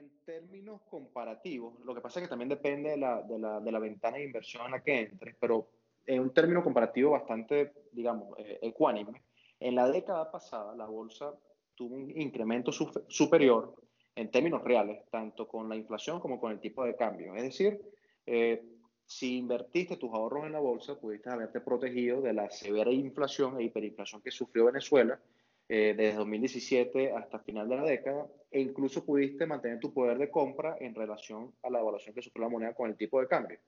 En términos comparativos, lo que pasa es que también depende de la, de la, de la ventana de inversión en la que entres, pero en un término comparativo bastante, digamos, eh, ecuánime, en la década pasada la bolsa tuvo un incremento superior en términos reales, tanto con la inflación como con el tipo de cambio. Es decir, eh, si invertiste tus ahorros en la bolsa, pudiste haberte protegido de la severa inflación e hiperinflación que sufrió Venezuela eh, desde 2017 hasta final de la década, e incluso pudiste mantener tu poder de compra en relación a la evaluación que sufrió la moneda con el tipo de cambio.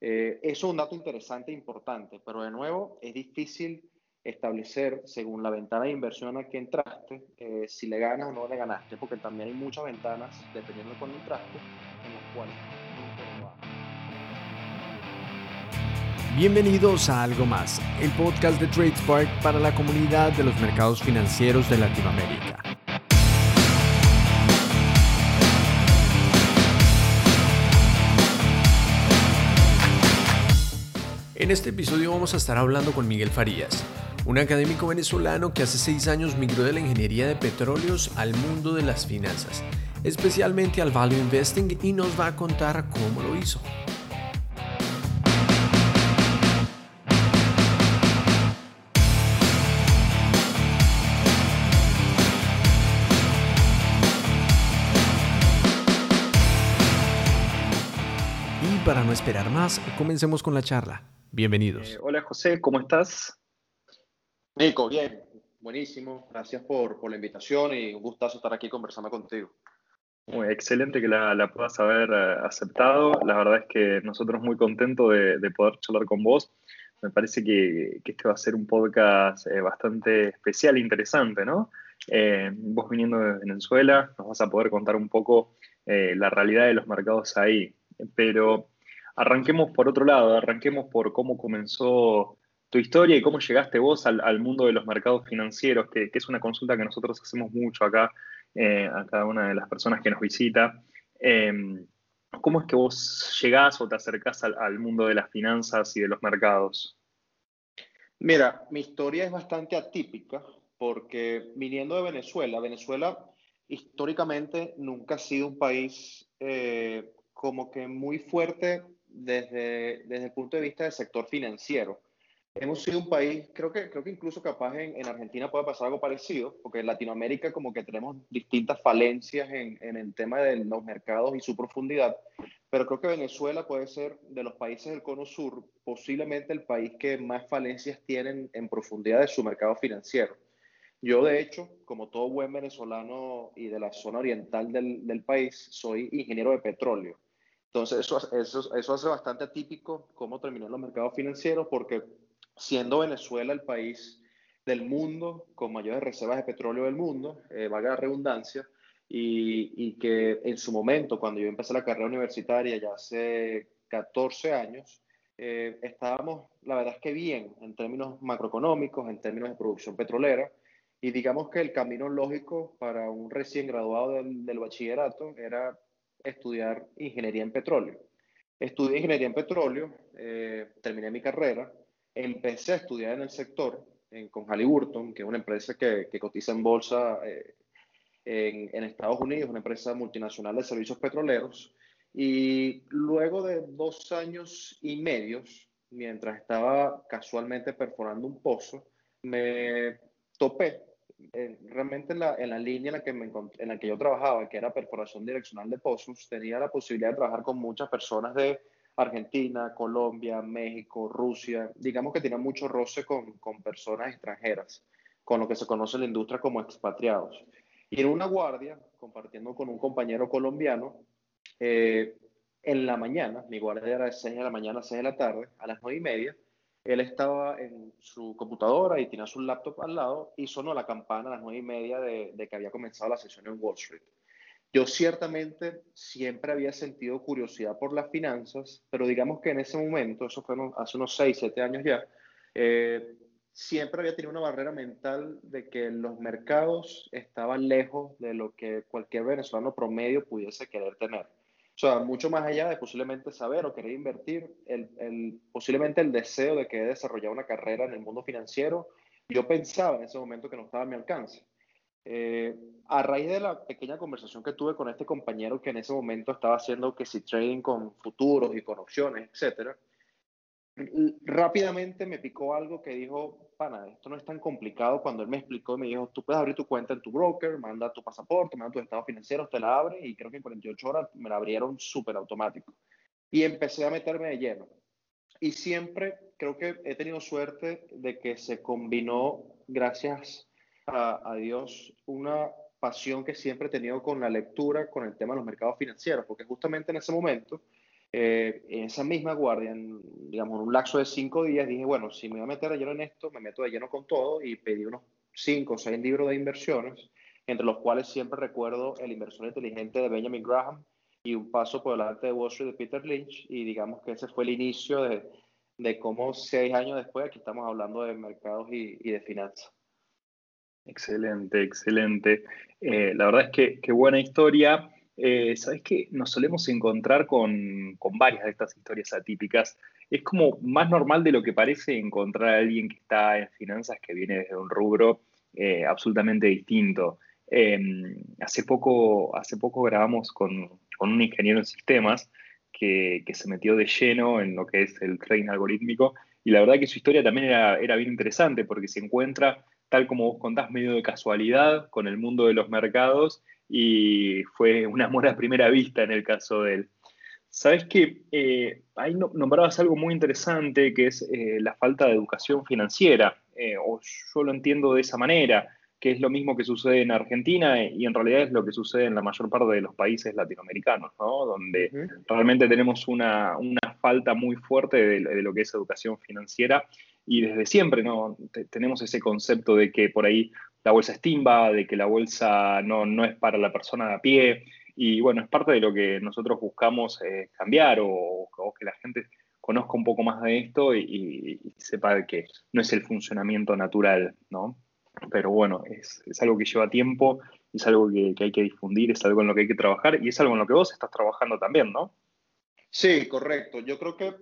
Eh, eso es un dato interesante e importante, pero de nuevo es difícil establecer, según la ventana de inversión a que entraste, eh, si le ganas o no le ganaste, porque también hay muchas ventanas, dependiendo de cuándo entraste, en las cuales Bienvenidos a Algo Más, el podcast de TradeSpark para la comunidad de los mercados financieros de Latinoamérica. En este episodio vamos a estar hablando con Miguel Farías, un académico venezolano que hace seis años migró de la ingeniería de petróleos al mundo de las finanzas, especialmente al value investing y nos va a contar cómo lo hizo. Para no esperar más, comencemos con la charla. Bienvenidos. Eh, hola José, ¿cómo estás? Nico, bien, buenísimo. Gracias por, por, la invitación y un gustazo estar aquí conversando contigo. Muy excelente que la, puedas haber eh, aceptado. La verdad es que nosotros muy contentos de, poder charlar con vos. Me parece que, este va a ser un podcast eh, bastante especial e interesante, ¿no? Eh, vos viniendo de Venezuela, nos vas a poder contar un poco la realidad de los mercados ahí. Pero arranquemos por otro lado, arranquemos por cómo comenzó tu historia y cómo llegaste vos al, mundo de los mercados financieros, que, es una consulta que nosotros hacemos mucho acá eh, a cada una de las personas que nos visita. Em, ¿Cómo es que vos llegás o te acercás al, mundo de las finanzas y de los mercados? Mira, mi historia es bastante atípica porque viniendo de Venezuela, Venezuela históricamente nunca ha sido un país eh, como que muy fuerte desde, desde el punto de vista del sector financiero hemos sido un país, creo que, creo que incluso capaz en, en, Argentina puede pasar algo parecido, porque en Latinoamérica como que tenemos distintas falencias en, en, el tema de los mercados y su profundidad, pero creo que Venezuela puede ser de los países del cono sur posiblemente el país que más falencias tienen en profundidad de su mercado financiero. Yo, de hecho, como todo buen venezolano y de la zona oriental del, del país, soy ingeniero de petróleo. Entonces, eso, eso, eso hace bastante atípico cómo terminé en los mercados financieros, porque siendo Venezuela el país del mundo con mayores reservas de petróleo del mundo, eh, valga la redundancia, y, que en su momento, cuando yo empecé la carrera universitaria ya hace 14 años, eh, estábamos, la verdad es que bien en términos macroeconómicos, en términos de producción petrolera, y digamos que el camino lógico para un recién graduado del, bachillerato era estudiar ingeniería en petróleo. Estudié ingeniería en petróleo, eh, terminé mi carrera, empecé a estudiar en el sector con Halliburton, que es una empresa que, cotiza en bolsa eh, en, Estados Unidos, una empresa multinacional de servicios petroleros. Y luego de dos años y medio, mientras estaba casualmente perforando un pozo, me topé eh, realmente en la, en la, línea en la, que me en la que yo trabajaba, que era perforación direccional de pozos, tenía la posibilidad de trabajar con muchas personas de Argentina, Colombia, México, Rusia, digamos que tiene mucho roce con, con, personas extranjeras, con lo que se conoce en la industria como expatriados. Y en una guardia, compartiendo con un compañero colombiano, eh, en la mañana, mi guardia era de 6 de la mañana a 6 de la tarde, a las 9 y media, él estaba en su computadora y tenía su laptop al lado y sonó la campana a las 9 y media de, que había comenzado la sesión en Wall Street. Yo ciertamente siempre había sentido curiosidad por las finanzas, pero digamos que en ese momento, eso fue hace unos 6, 7 años ya, eh, siempre había tenido una barrera mental de que los mercados estaban lejos de lo que cualquier venezolano promedio pudiese querer tener. O sea, mucho más allá de posiblemente saber o querer invertir, el, el, posiblemente el deseo de querer desarrollar una carrera en el mundo financiero, yo pensaba en ese momento que no estaba a mi alcance. Eh, a raíz de la pequeña conversación que tuve con este compañero que en ese momento estaba haciendo que si trading con futuros y con opciones, etcétera, rápidamente me picó algo que dijo, pana, esto no es tan complicado. Cuando él me explicó, me dijo, tú puedes abrir tu cuenta en tu broker, manda tu pasaporte, manda tus estados financieros, te la abre y creo que en 48 horas me la abrieron súper automático. Y empecé a meterme de lleno. Y siempre creo que he tenido suerte de que se combinó, gracias a, a Dios, una pasión que siempre he tenido con la lectura, con el tema de los mercados financieros, porque justamente en ese momento, eh, en esa misma guardia, en, digamos, un lapso de cinco días, dije, bueno, si me voy a meter de lleno en esto, me meto de lleno con todo y pedí unos cinco o seis libros de inversiones, entre los cuales siempre recuerdo El inversor inteligente de Benjamin Graham y Un paso por delante de Wall Street de Peter Lynch, y digamos que ese fue el inicio de, de cómo seis años después aquí estamos hablando de mercados y, y de finanzas. Excelente, excelente. Eh, la verdad es que qué buena historia. Eh, Sabes que nos solemos encontrar con, varias de estas historias atípicas. Es como más normal de lo que parece encontrar a alguien que está en finanzas que viene desde un rubro eh, absolutamente distinto. Em, hace, poco, hace poco grabamos con, un ingeniero en sistemas que, se metió de lleno en lo que es el trading algorítmico y la verdad que su historia también era, era bien interesante porque se encuentra tal como vos contás, medio de casualidad con el mundo de los mercados y fue un amor a primera vista en el caso de él. Sabes que eh, ahí nombrabas algo muy interesante que es eh, la falta de educación financiera, eh, o yo lo entiendo de esa manera, que es lo mismo que sucede en Argentina y en realidad es lo que sucede en la mayor parte de los países latinoamericanos, ¿no? donde realmente tenemos una, falta muy fuerte de, de, lo que es educación financiera y desde siempre ¿no? tenemos ese concepto de que por ahí la bolsa es timba, de que la bolsa no, no es para la persona de a pie, y bueno, es parte de lo que nosotros buscamos eh, cambiar o, que la gente conozca un poco más de esto y, sepa que no es el funcionamiento natural, ¿no? Pero bueno, es, es algo que lleva tiempo, es algo que, que, hay que difundir, es algo en lo que hay que trabajar y es algo en lo que vos estás trabajando también, ¿no? Sí, correcto. Yo creo que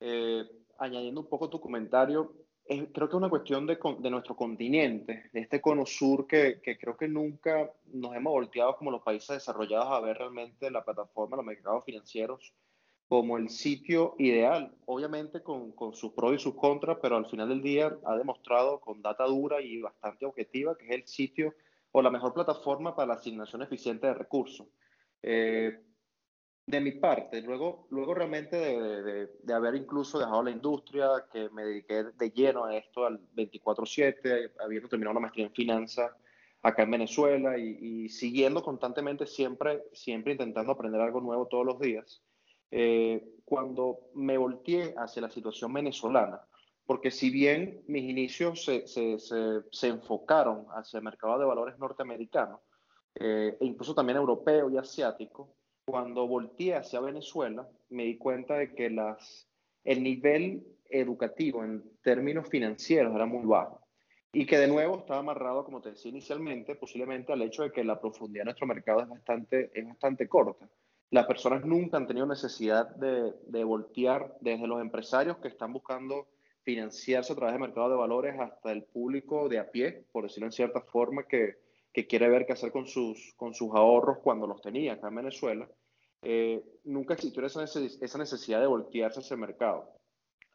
eh, añadiendo un poco tu comentario, creo que es una cuestión de, de, nuestro continente, de este cono sur que, que, creo que nunca nos hemos volteado como los países desarrollados a ver realmente la plataforma, los mercados financieros como el sitio ideal, obviamente con, con sus pros y sus contras, pero al final del día ha demostrado con data dura y bastante objetiva que es el sitio o la mejor plataforma para la asignación eficiente de recursos. Eh, de mi parte, luego, luego realmente de, de, haber incluso dejado la industria, que me dediqué de lleno a esto al 24/7, habiendo terminado una maestría en finanzas acá en Venezuela y, siguiendo constantemente siempre, siempre intentando aprender algo nuevo todos los días, eh, cuando me volteé hacia la situación venezolana, porque si bien mis inicios se, se, se, enfocaron hacia el mercado de valores norteamericano, eh, e incluso también europeo y asiático, cuando volteé hacia Venezuela, me di cuenta de que las, el nivel educativo en términos financieros era muy bajo. Y que de nuevo estaba amarrado, como te decía inicialmente, posiblemente al hecho de que la profundidad de nuestro mercado es bastante, es bastante corta. Las personas nunca han tenido necesidad de, de voltear desde los empresarios que están buscando financiarse a través del mercado de valores hasta el público de a pie, por decirlo en cierta forma, que, que quiere ver qué hacer con sus, con sus ahorros cuando los tenía acá en Venezuela, eh, nunca existió esa, esa necesidad de voltearse ese mercado.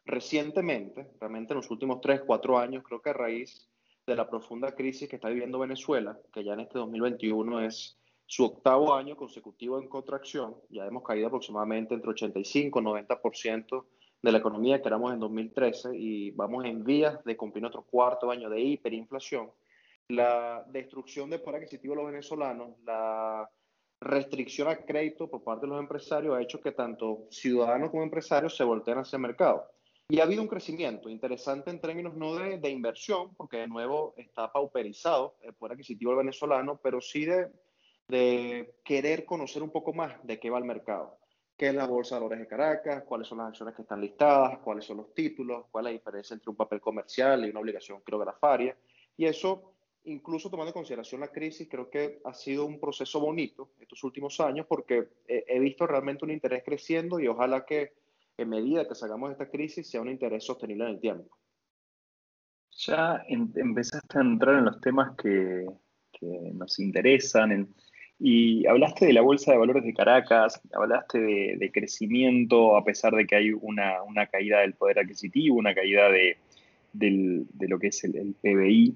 Recientemente, realmente en los últimos 3, 4 años, creo que a raíz de la profunda crisis que está viviendo Venezuela, que ya en este 2021 es su octavo año consecutivo en contracción, ya hemos caído aproximadamente entre 85 y 90% de la economía que éramos en 2013 y vamos en vías de cumplir nuestro cuarto año de hiperinflación la destrucción del poder adquisitivo de los venezolanos, la restricción al crédito por parte de los empresarios ha hecho que tanto ciudadanos como empresarios se volteen hacia el mercado. Y ha habido un crecimiento interesante en términos no de, de inversión, porque de nuevo está pauperizado el poder adquisitivo del venezolano, pero sí de, de querer conocer un poco más de qué va el mercado. ¿Qué es la Bolsa de Valores de Caracas? ¿Cuáles son las acciones que están listadas? ¿Cuáles son los títulos? ¿Cuál es la diferencia entre un papel comercial y una obligación quirografaria? Y eso incluso tomando en consideración la crisis, creo que ha sido un proceso bonito estos últimos años porque he, visto realmente un interés creciendo y ojalá que en medida que salgamos de esta crisis sea un interés sostenible en el tiempo. Ya empezaste a entrar en los temas que, nos interesan. y hablaste de la Bolsa de Valores de Caracas, hablaste de, crecimiento a pesar de que hay una, caída del poder adquisitivo, una caída de, lo que es el, PBI,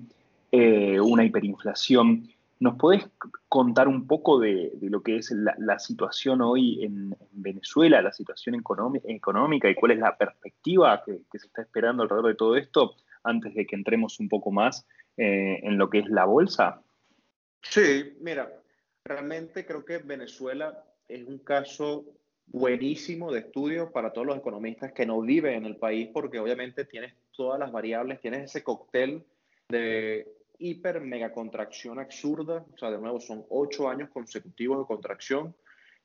eh, una hiperinflación. ¿Nos podés contar un poco de, lo que es la, situación hoy en, Venezuela, la situación económica y cuál es la perspectiva que, se está esperando alrededor de todo esto antes de que entremos un poco más eh, en lo que es la bolsa? Sí, mira, realmente creo que Venezuela es un caso buenísimo de estudio para todos los economistas que no viven en el país porque obviamente tienes todas las variables, tienes ese cóctel de hiper mega contracción absurda, o sea, de nuevo son ocho años consecutivos de contracción.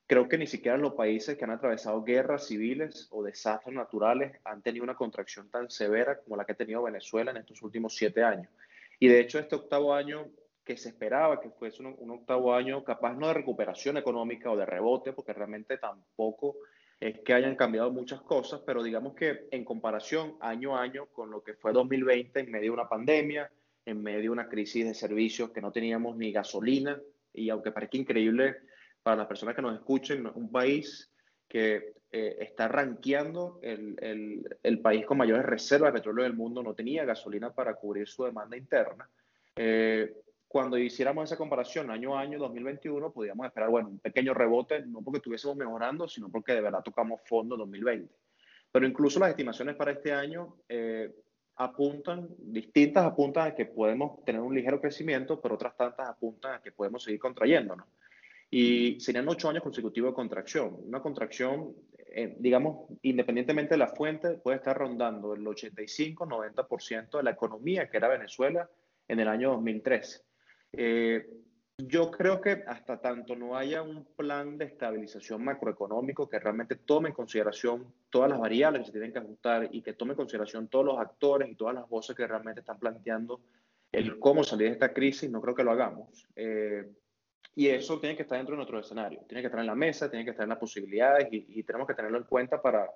Creo que ni siquiera los países que han atravesado guerras civiles o desastres naturales han tenido una contracción tan severa como la que ha tenido Venezuela en estos últimos siete años. Y de hecho, este octavo año que se esperaba que fuese un, un octavo año capaz no de recuperación económica o de rebote, porque realmente tampoco es que hayan cambiado muchas cosas, pero digamos que en comparación año a año con lo que fue 2020 en medio de una pandemia, en medio de una crisis de servicios que no teníamos ni gasolina y aunque parezca increíble para las personas que nos escuchen, un país que eh, está rankeando el, el, el, país con mayores reservas de petróleo del mundo, no tenía gasolina para cubrir su demanda interna. Eh, cuando hiciéramos esa comparación año a año 2021, podíamos esperar, bueno, un pequeño rebote, no porque estuviésemos mejorando, sino porque de verdad tocamos fondo en 2020. Pero incluso las estimaciones para este año eh, apuntan, distintas apuntan a que podemos tener un ligero crecimiento, pero otras tantas apuntan a que podemos seguir contrayéndonos. Y serían ocho años consecutivos de contracción. Una contracción, eh, digamos, independientemente de la fuente, puede estar rondando el 85-90% de la economía que era Venezuela en el año 2013. Eh, yo creo que hasta tanto no haya un plan de estabilización macroeconómico que realmente tome en consideración todas las variables que se tienen que ajustar y que tome en consideración todos los actores y todas las voces que realmente están planteando el cómo salir de esta crisis, no creo que lo hagamos. Eh, y eso tiene que estar dentro de nuestro escenario, tiene que estar en la mesa, tiene que estar en las posibilidades y, y tenemos que tenerlo en cuenta para,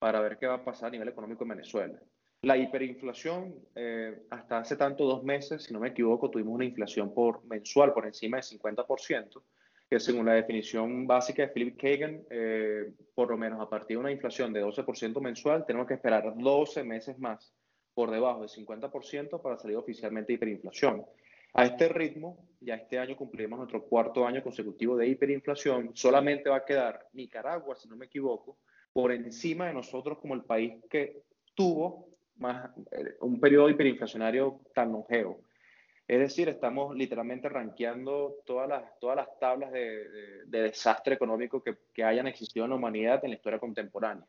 para ver qué va a pasar a nivel económico en Venezuela. La hiperinflación, eh, hasta hace tanto dos meses, si no me equivoco, tuvimos una inflación por mensual por encima del 50%, que según la definición básica de Philip Kagan, eh, por lo menos a partir de una inflación de 12% mensual, tenemos que esperar 12 meses más por debajo del 50% para salir oficialmente de hiperinflación. A este ritmo, ya este año cumpliremos nuestro cuarto año consecutivo de hiperinflación, solamente va a quedar Nicaragua, si no me equivoco, por encima de nosotros como el país que tuvo más, eh, un periodo hiperinflacionario tan longevo. Es decir, estamos literalmente rankeando todas las, todas las tablas de, de, desastre económico que, que, hayan existido en la humanidad en la historia contemporánea.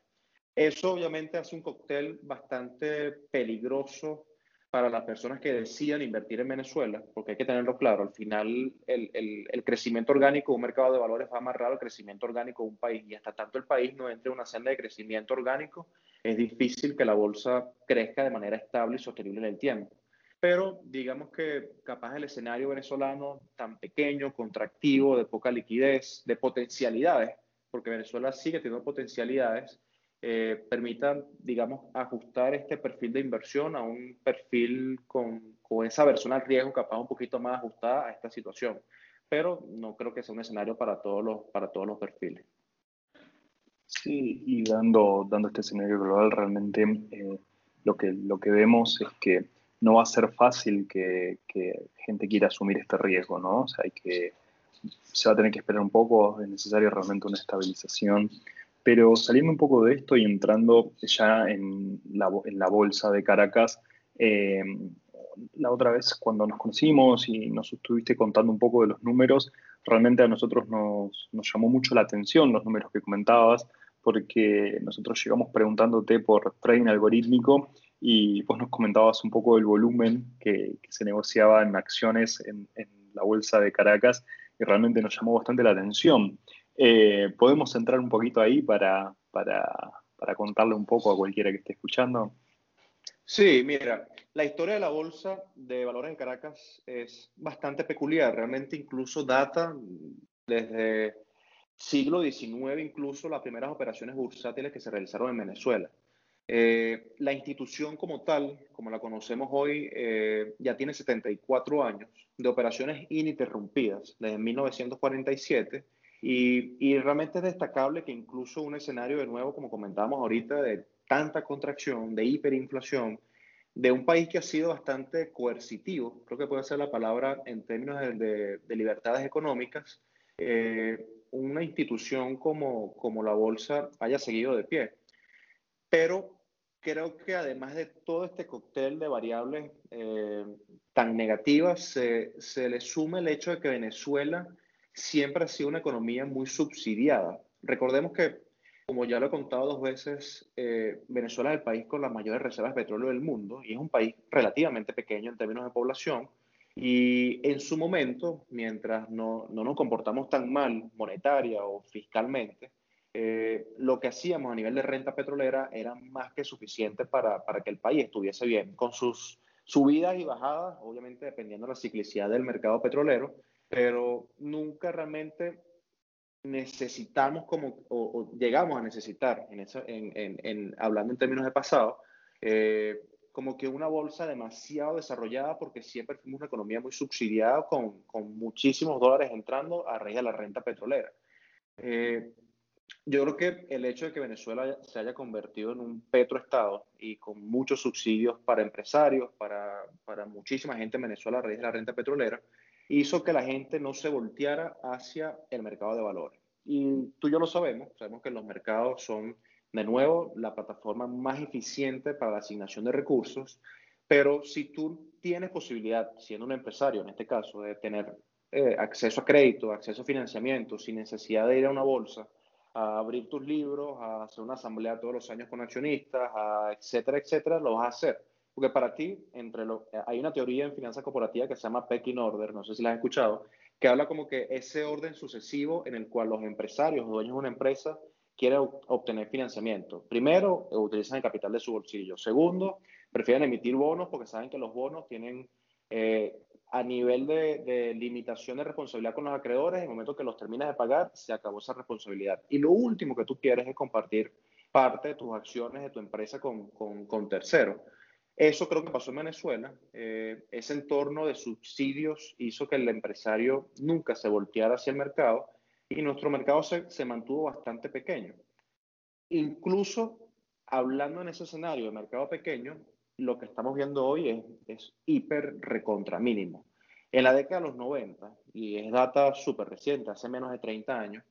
Eso obviamente hace un cóctel bastante peligroso para las personas que decidan invertir en Venezuela, porque hay que tenerlo claro, al final el, el, el, crecimiento orgánico de un mercado de valores va amarrado al crecimiento orgánico de un país y hasta tanto el país no entre en una senda de crecimiento orgánico, es difícil que la bolsa crezca de manera estable y sostenible en el tiempo. Pero digamos que capaz el escenario venezolano tan pequeño, contractivo, de poca liquidez, de potencialidades, porque Venezuela sigue teniendo potencialidades, eh, permitan, digamos, ajustar este perfil de inversión a un perfil con, con esa versión al riesgo capaz un poquito más ajustada a esta situación. Pero no creo que sea un escenario para todos los, para todos los perfiles. Sí, y dando, dando este escenario global, realmente eh, lo, que, lo que vemos es que no va a ser fácil que, que, gente quiera asumir este riesgo, ¿no? O sea, hay que, se va a tener que esperar un poco, es necesario realmente una estabilización. Pero saliendo un poco de esto y entrando ya en la, en la bolsa de Caracas, eh, la otra vez cuando nos conocimos y nos estuviste contando un poco de los números, realmente a nosotros nos, nos llamó mucho la atención los números que comentabas porque nosotros llegamos preguntándote por trading algorítmico y vos nos comentabas un poco del volumen que, se negociaba en acciones en, la bolsa de Caracas y realmente nos llamó bastante la atención. Eh, ¿Podemos entrar un poquito ahí para, para, para contarle un poco a cualquiera que esté escuchando? Sí, mira, la historia de la bolsa de valores en Caracas es bastante peculiar, realmente incluso data desde siglo XIX incluso las primeras operaciones bursátiles que se realizaron en Venezuela. Eh, la institución como tal, como la conocemos hoy, eh, ya tiene 74 años de operaciones ininterrumpidas desde 1947 y, y, realmente es destacable que incluso un escenario de nuevo, como comentábamos ahorita, de tanta contracción, de hiperinflación, de un país que ha sido bastante coercitivo, creo que puede ser la palabra en términos de, de, libertades económicas, eh, una institución como, como la bolsa haya seguido de pie. Pero creo que además de todo este cóctel de variables eh, tan negativas, se, se, le suma el hecho de que Venezuela siempre ha sido una economía muy subsidiada. Recordemos que, como ya lo he contado dos veces, eh, Venezuela es el país con las mayores reservas de petróleo del mundo y es un país relativamente pequeño en términos de población. Y en su momento, mientras no, no nos comportamos tan mal monetaria o fiscalmente, eh, lo que hacíamos a nivel de renta petrolera era más que suficiente para, para, que el país estuviese bien, con sus subidas y bajadas, obviamente dependiendo de la ciclicidad del mercado petrolero, pero nunca realmente necesitamos como, o, llegamos a necesitar, en eso, en, en, en, hablando en términos de pasado, eh, como que una bolsa demasiado desarrollada porque siempre fuimos una economía muy subsidiada con, con muchísimos dólares entrando a raíz de la renta petrolera. Eh, yo creo que el hecho de que Venezuela se haya convertido en un petroestado y con muchos subsidios para empresarios, para, para muchísima gente en Venezuela a raíz de la renta petrolera, hizo que la gente no se volteara hacia el mercado de valores. Y tú y yo lo sabemos, sabemos que los mercados son, de nuevo, la plataforma más eficiente para la asignación de recursos, pero si tú tienes posibilidad, siendo un empresario en este caso, de tener eh, acceso a crédito, acceso a financiamiento, sin necesidad de ir a una bolsa, a abrir tus libros, a hacer una asamblea todos los años con accionistas, a etcétera, etcétera, lo vas a hacer. Porque para ti, entre lo, hay una teoría en finanzas corporativas que se llama Pecking Order, no sé si la has escuchado, que habla como que ese orden sucesivo en el cual los empresarios, dueños de una empresa, quieren obtener financiamiento. Primero, utilizan el capital de su bolsillo. Segundo, prefieren emitir bonos porque saben que los bonos tienen eh, a nivel de, de, limitación de responsabilidad con los acreedores, en el momento que los terminas de pagar, se acabó esa responsabilidad. Y lo último que tú quieres es compartir parte de tus acciones de tu empresa con, con terceros. Eso creo que pasó en Venezuela. Eh, ese entorno de subsidios hizo que el empresario nunca se volteara hacia el mercado y nuestro mercado se, mantuvo bastante pequeño. Incluso hablando en ese escenario de mercado pequeño, lo que estamos viendo hoy es, es hiper recontra mínimo. En la década de los 90, y es data súper reciente, hace menos de 30 años,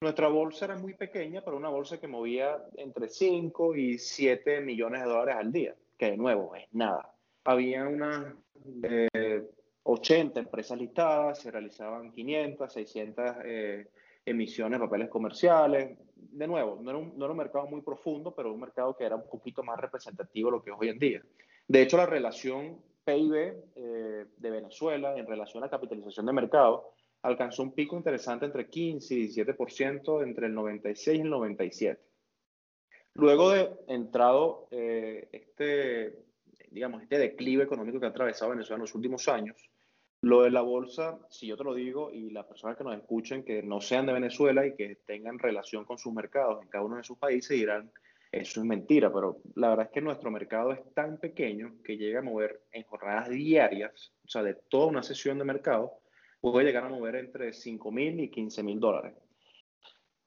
nuestra bolsa era muy pequeña, pero una bolsa que movía entre 5 y 7 millones de dólares al día, que de nuevo es nada. Había unas eh, 80 empresas listadas, se realizaban 500, 600 eh, emisiones de papeles comerciales, de nuevo, no era, un, no un, mercado muy profundo, pero un mercado que era un poquito más representativo de lo que es hoy en día. De hecho, la relación PIB eh, de Venezuela en relación a la capitalización de mercado alcanzó un pico interesante entre 15 y 17% entre el 96 y el 97. Luego de entrado eh, este, digamos, este declive económico que ha atravesado Venezuela en los últimos años, lo de la bolsa, si yo te lo digo, y las personas que nos escuchen que no sean de Venezuela y que tengan relación con sus mercados en cada uno de sus países dirán, eso es mentira, pero la verdad es que nuestro mercado es tan pequeño que llega a mover en jornadas diarias, o sea, de toda una sesión de mercado, puede llegar a mover entre 5 mil y 15 mil dólares.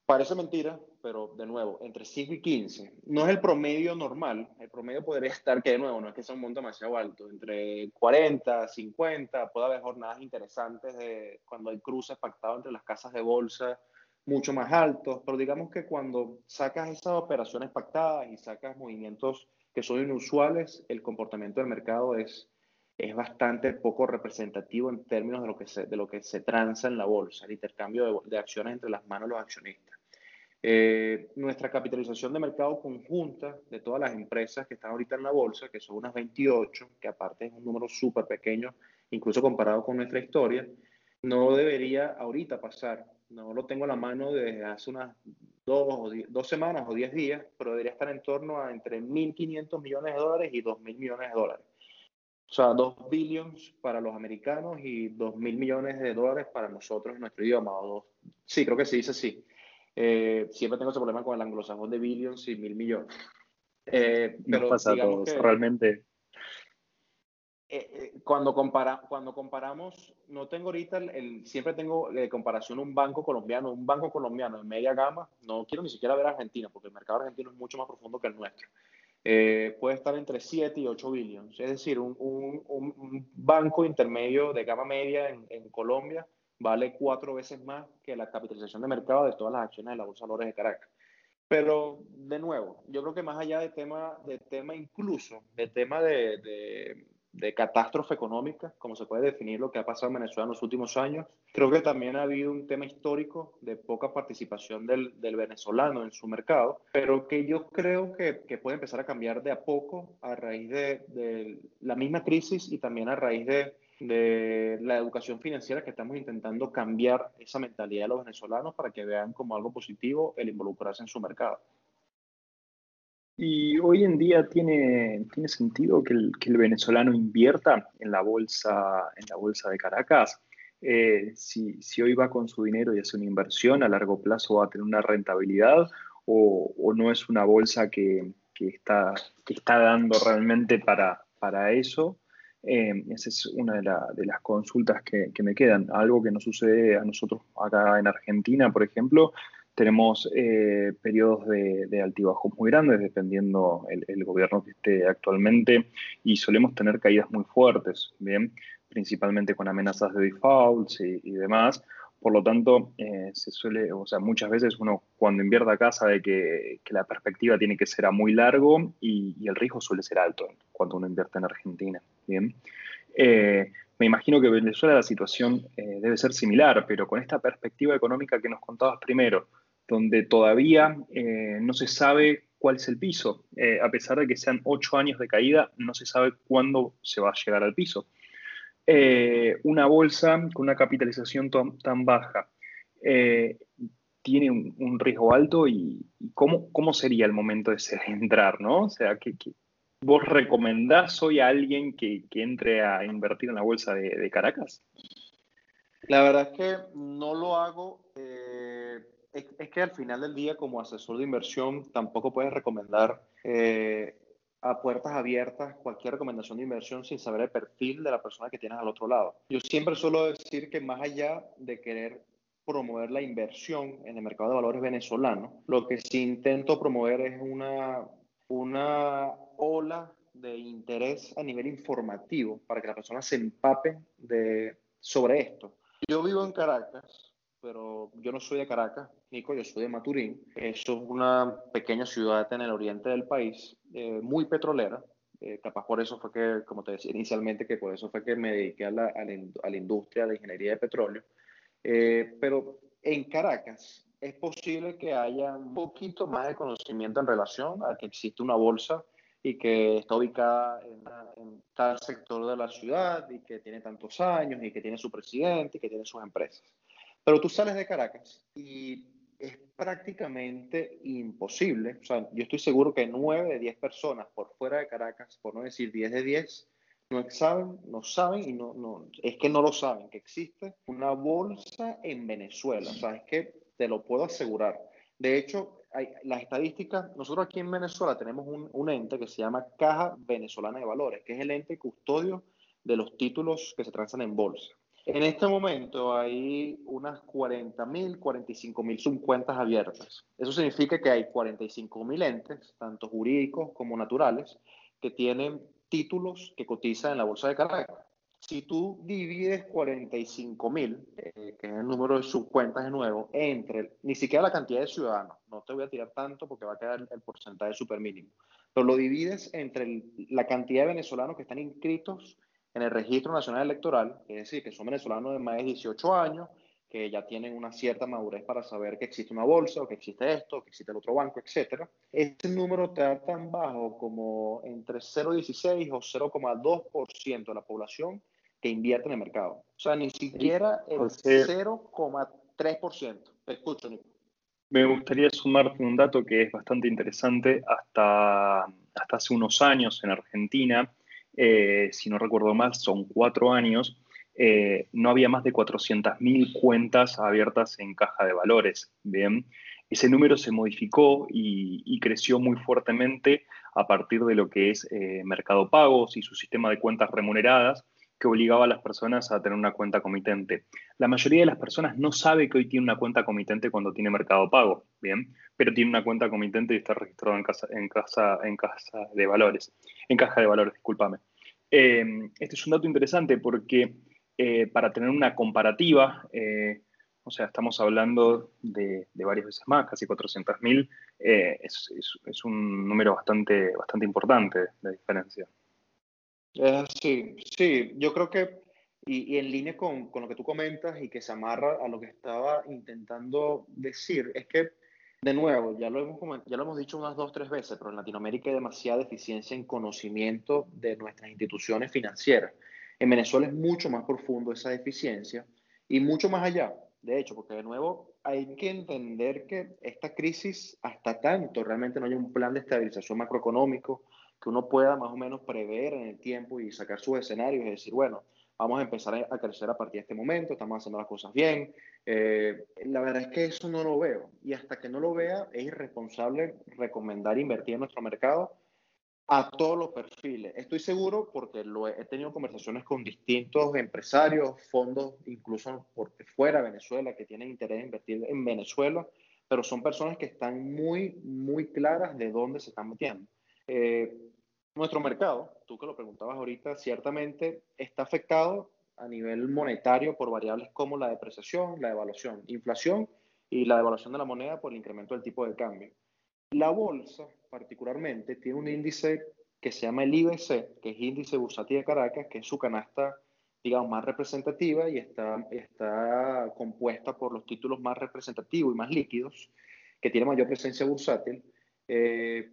Parece mentira, pero de nuevo, entre 5 y 15. No es el promedio normal. El promedio podría estar, que de nuevo, no es que sea un monto demasiado alto, entre 40, 50. Puede haber jornadas interesantes de cuando hay cruces pactados entre las casas de bolsa mucho más altos. Pero digamos que cuando sacas esas operaciones pactadas y sacas movimientos que son inusuales, el comportamiento del mercado es, es bastante poco representativo en términos de lo que se, de lo que se transa en la bolsa, el intercambio de, de acciones entre las manos de los accionistas. Eh, nuestra capitalización de mercado conjunta de todas las empresas que están ahorita en la bolsa, que son unas 28, que aparte es un número súper pequeño, incluso comparado con nuestra historia, no debería ahorita pasar. No lo tengo a la mano desde hace unas dos, dos semanas o diez días, pero debería estar en torno a entre 1.500 millones de dólares y 2.000 millones de dólares. O sea, 2 billions para los americanos y 2.000 millones de dólares para nosotros en nuestro idioma. O dos, sí, creo que se dice así. Eh, siempre tengo ese problema con el anglosajón de billions y mil millones. Eh, pero pasa a todos, realmente. Eh, eh, cuando, compara, cuando comparamos, no tengo ahorita, el, siempre tengo de comparación un banco colombiano, un banco colombiano de media gama, no quiero ni siquiera ver Argentina, porque el mercado argentino es mucho más profundo que el nuestro. puede estar entre 7 y 8 billones, es decir, un, un, un banco intermedio de gama media en, en Colombia vale cuatro veces más que la capitalización de mercado de todas las acciones de la Bolsa de Valores de Caracas. Pero, de nuevo, yo creo que más allá de tema, de tema incluso, de tema de, de, de, catástrofe económica, como se puede definir lo que ha pasado en Venezuela en los últimos años, creo que también ha habido un tema histórico de poca participación del, del venezolano en su mercado, pero que yo creo que, que, puede empezar a cambiar de a poco a raíz de, de la misma crisis y también a raíz de de la educación financiera que estamos intentando cambiar esa mentalidad de los venezolanos para que vean como algo positivo el involucrarse en su mercado. Y hoy en día tiene, tiene sentido que el, que el venezolano invierta en la bolsa, en la bolsa de Caracas. Eh, si, si, hoy va con su dinero y hace una inversión, a largo plazo va a tener una rentabilidad o, o no es una bolsa que, que, está, que está dando realmente para, para eso eh, esa es una de, las consultas que, me quedan. Algo que nos sucede a nosotros acá en Argentina, por ejemplo, tenemos eh, periodos de, altibajos muy grandes, dependiendo el, gobierno que esté actualmente, y solemos tener caídas muy fuertes, ¿bien? principalmente con amenazas de defaults y, demás. Por lo tanto, eh, se suele, o sea, muchas veces uno cuando invierte acá sabe que, la perspectiva tiene que ser a muy largo y, el riesgo suele ser alto cuando uno invierte en Argentina. Bien. Eh, me imagino que en Venezuela la situación eh, debe ser similar, pero con esta perspectiva económica que nos contabas primero, donde todavía no se sabe cuál es el piso. a pesar de que sean ocho años de caída, no se sabe cuándo se va a llegar al piso. Una bolsa con una capitalización tan baja tiene un, riesgo alto y, cómo, cómo, sería el momento de entrar, ¿no? O sea, ¿qué, qué, ¿Vos recomendás hoy a alguien que, entre a invertir en la bolsa de, Caracas? La verdad es que no lo hago. Eh, es, que al final del día, como asesor de inversión, tampoco puedes recomendar eh, a puertas abiertas cualquier recomendación de inversión sin saber el perfil de la persona que tienes al otro lado. Yo siempre suelo decir que más allá de querer promover la inversión en el mercado de valores venezolano, lo que sí intento promover es una, una ola de interés a nivel informativo para que la persona se empape de, sobre esto. Yo vivo en Caracas, pero yo no soy de Caracas, Nico, yo soy de Maturín. Eso es una pequeña ciudad en el oriente del país, eh, muy petrolera. Eh, capaz por eso fue que, como te decía inicialmente, que por eso fue que me dediqué a la, a la, industria de ingeniería de petróleo. Eh, pero en Caracas es posible que haya un poquito más de conocimiento en relación a que existe una bolsa y que está ubicada en, tal sector de la ciudad y que tiene tantos años y que tiene su presidente y que tiene sus empresas. Pero tú sales de Caracas y es prácticamente imposible. O sea, yo estoy seguro que 9 de 10 personas por fuera de Caracas, por no decir 10 de 10, no saben, no saben y no, no, es que no lo saben, que existe una bolsa en Venezuela. O sea, es que te lo puedo asegurar. De hecho, las estadísticas, nosotros aquí en Venezuela tenemos un, un, ente que se llama Caja Venezolana de Valores, que es el ente custodio de los títulos que se transan en bolsa. En este momento hay unas 40.000, 45.000 subcuentas abiertas. Eso significa que hay 45.000 entes, tanto jurídicos como naturales, que tienen títulos que cotizan en la bolsa de Caracas. Si tú divides 45 mil, eh, que es el número de subcuentas de nuevo, entre ni siquiera la cantidad de ciudadanos, no te voy a tirar tanto porque va a quedar el porcentaje súper mínimo, pero lo divides entre la cantidad de venezolanos que están inscritos en el Registro Nacional Electoral, es decir, que son venezolanos de más de 18 años, que ya tienen una cierta madurez para saber que existe una bolsa o que existe esto, o que existe el otro banco, etc. Ese número te da tan bajo como entre 0,16 o 0,2% de la población que invierte en el mercado. O sea, ni siquiera el 0,3%. Te escucho, Nico. Me gustaría sumarte un dato que es bastante interesante. Hasta, hasta hace unos años en Argentina, eh, si no recuerdo mal, son cuatro años, eh, no había más de 400.000 cuentas abiertas en caja de valores. Bien, ese número se modificó y, creció muy fuertemente a partir de lo que es eh, Mercado Pagos y su sistema de cuentas remuneradas que obligaba a las personas a tener una cuenta comitente. La mayoría de las personas no sabe que hoy tiene una cuenta comitente cuando tiene Mercado Pago, ¿bien? Pero tiene una cuenta comitente y está registrado en casa, en casa, en casa de valores, en caja de valores, discúlpame. Eh, este es un dato interesante porque eh, para tener una comparativa, eh, o sea, estamos hablando de, varias veces más, casi 400.000, eh, es, es, un número bastante, bastante importante de diferencia. Sí, sí, yo creo que, y, en línea con, con, lo que tú comentas y que se amarra a lo que estaba intentando decir, es que, de nuevo, ya lo hemos, ya lo hemos dicho unas dos, tres veces, pero en Latinoamérica hay demasiada deficiencia en conocimiento de nuestras instituciones financieras. En Venezuela es mucho más profundo esa deficiencia y mucho más allá, de hecho, porque de nuevo hay que entender que esta crisis, hasta tanto realmente no hay un plan de estabilización macroeconómico que uno pueda más o menos prever en el tiempo y sacar sus escenarios y decir, bueno, vamos a empezar a crecer a partir de este momento, estamos haciendo las cosas bien. Eh, la verdad es que eso no lo veo y hasta que no lo vea es irresponsable recomendar invertir en nuestro mercado a todos los perfiles. Estoy seguro porque lo he, tenido conversaciones con distintos empresarios, fondos, incluso por fuera de Venezuela, que tienen interés en invertir en Venezuela, pero son personas que están muy, muy claras de dónde se están metiendo. Eh, nuestro mercado, tú que lo preguntabas ahorita, ciertamente está afectado a nivel monetario por variables como la depreciación, la devaluación, inflación y la devaluación de la moneda por el incremento del tipo de cambio. La bolsa, particularmente, tiene un índice que se llama el IBC, que es Índice Bursátil de Caracas, que es su canasta, digamos, más representativa y está, está compuesta por los títulos más representativos y más líquidos, que tiene mayor presencia bursátil. Eh,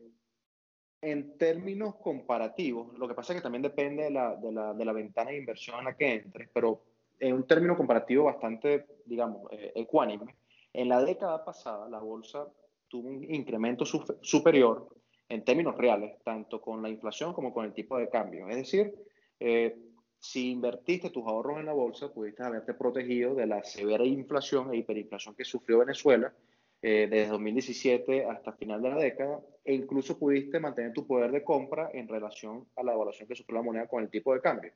en términos comparativos, lo que pasa es que también depende de la, de la, de la ventana de inversión en la que entres, pero en un término comparativo bastante, digamos, eh, ecuánime, en la década pasada la bolsa tuvo un incremento superior en términos reales, tanto con la inflación como con el tipo de cambio. Es decir, eh, si invertiste tus ahorros en la bolsa, pudiste haberte protegido de la severa inflación e hiperinflación que sufrió Venezuela eh, desde 2017 hasta final de la década, e incluso pudiste mantener tu poder de compra en relación a la evaluación que sufrió la moneda con el tipo de cambio.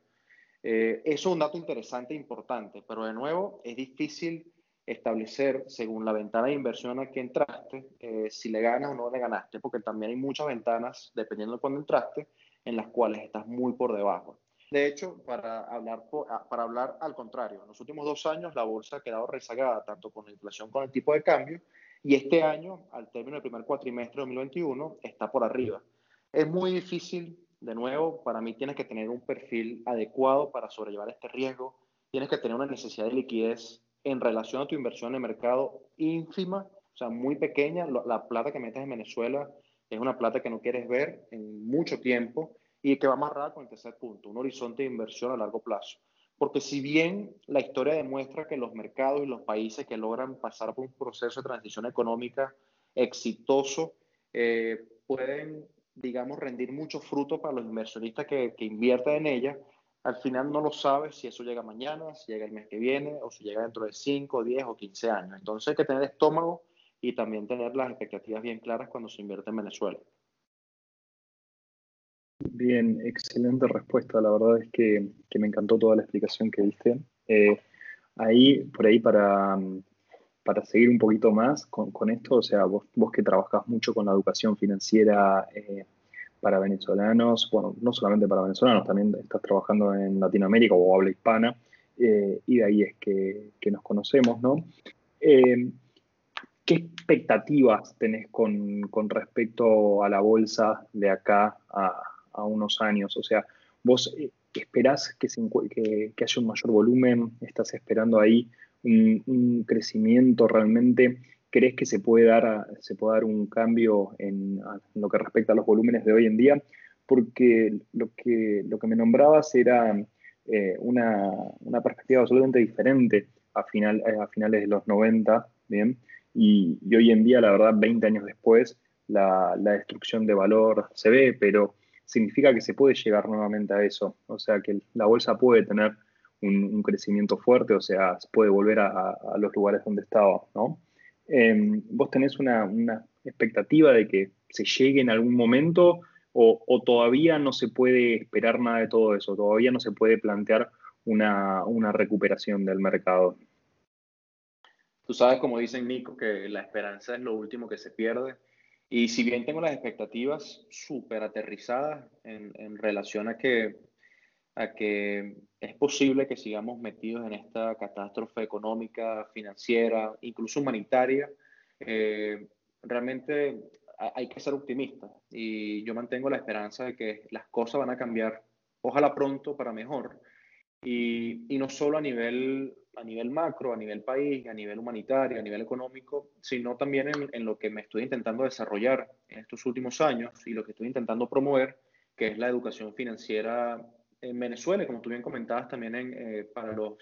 Eh, eso es un dato interesante e importante, pero de nuevo es difícil establecer, según la ventana de inversión a que entraste, eh, si le ganas o no le ganaste, porque también hay muchas ventanas, dependiendo de cuándo entraste, en las cuales estás muy por debajo. De hecho, para hablar, para hablar al contrario, en los últimos dos años la bolsa ha quedado rezagada tanto con la inflación como con el tipo de cambio, y este año, al término del primer cuatrimestre de 2021, está por arriba. Es muy difícil, de nuevo, para mí tienes que tener un perfil adecuado para sobrellevar este riesgo, tienes que tener una necesidad de liquidez en relación a tu inversión en el mercado ínfima, o sea, muy pequeña. La plata que metes en Venezuela es una plata que no quieres ver en mucho tiempo y que va amarrada con el tercer punto, un horizonte de inversión a largo plazo. Porque si bien la historia demuestra que los mercados y los países que logran pasar por un proceso de transición económica exitoso eh, pueden, digamos, rendir mucho fruto para los inversionistas que, que invierten en ella, al final no lo sabes si eso llega mañana, si llega el mes que viene o si llega dentro de 5, 10 o 15 años. Entonces hay que tener estómago y también tener las expectativas bien claras cuando se invierte en Venezuela. Bien, excelente respuesta. La verdad es que, me encantó toda la explicación que diste. Eh, ahí, por ahí, para, para seguir un poquito más con, esto, o sea, vos, vos, que trabajas mucho con la educación financiera, eh, para venezolanos, bueno, no solamente para venezolanos, también estás trabajando en Latinoamérica o habla hispana, eh, y de ahí es que, nos conocemos, ¿no? ¿Qué expectativas tenés con, respecto a la bolsa de acá a, unos años? O sea, vos eh, esperás que, que, haya un mayor volumen, estás esperando ahí un crecimiento realmente ¿Crees que se puede dar, se puede dar un cambio en, lo que respecta a los volúmenes de hoy en día? Porque lo que, lo que me nombrabas era eh, una, perspectiva absolutamente diferente a, final, eh, a finales de los 90, ¿bien? Y, hoy en día, la verdad, 20 años después, la, destrucción de valor se ve, pero significa que se puede llegar nuevamente a eso. O sea, que la bolsa puede tener un, crecimiento fuerte, o sea, se puede volver a, a, los lugares donde estaba, ¿no? Em, ¿Vos tenés una, expectativa de que se llegue en algún momento o, todavía no se puede esperar nada de todo eso? ¿Todavía no se puede plantear una, una recuperación del mercado? Tú sabes, como dicen Nico, que la esperanza es lo último que se pierde. Y si bien tengo las expectativas súper aterrizadas en, en, relación a que, a que es posible que sigamos metidos en esta catástrofe económica, financiera, incluso humanitaria, eh, realmente hay que ser optimista. Y yo mantengo la esperanza de que las cosas van a cambiar, ojalá pronto para mejor. Y, y no solo a nivel a nivel macro, a nivel país, a nivel humanitario, a nivel económico, sino también en, lo que me estoy intentando desarrollar en estos últimos años y lo que estoy intentando promover, que es la educación financiera en Venezuela, como tú bien comentabas también en, eh, para, los,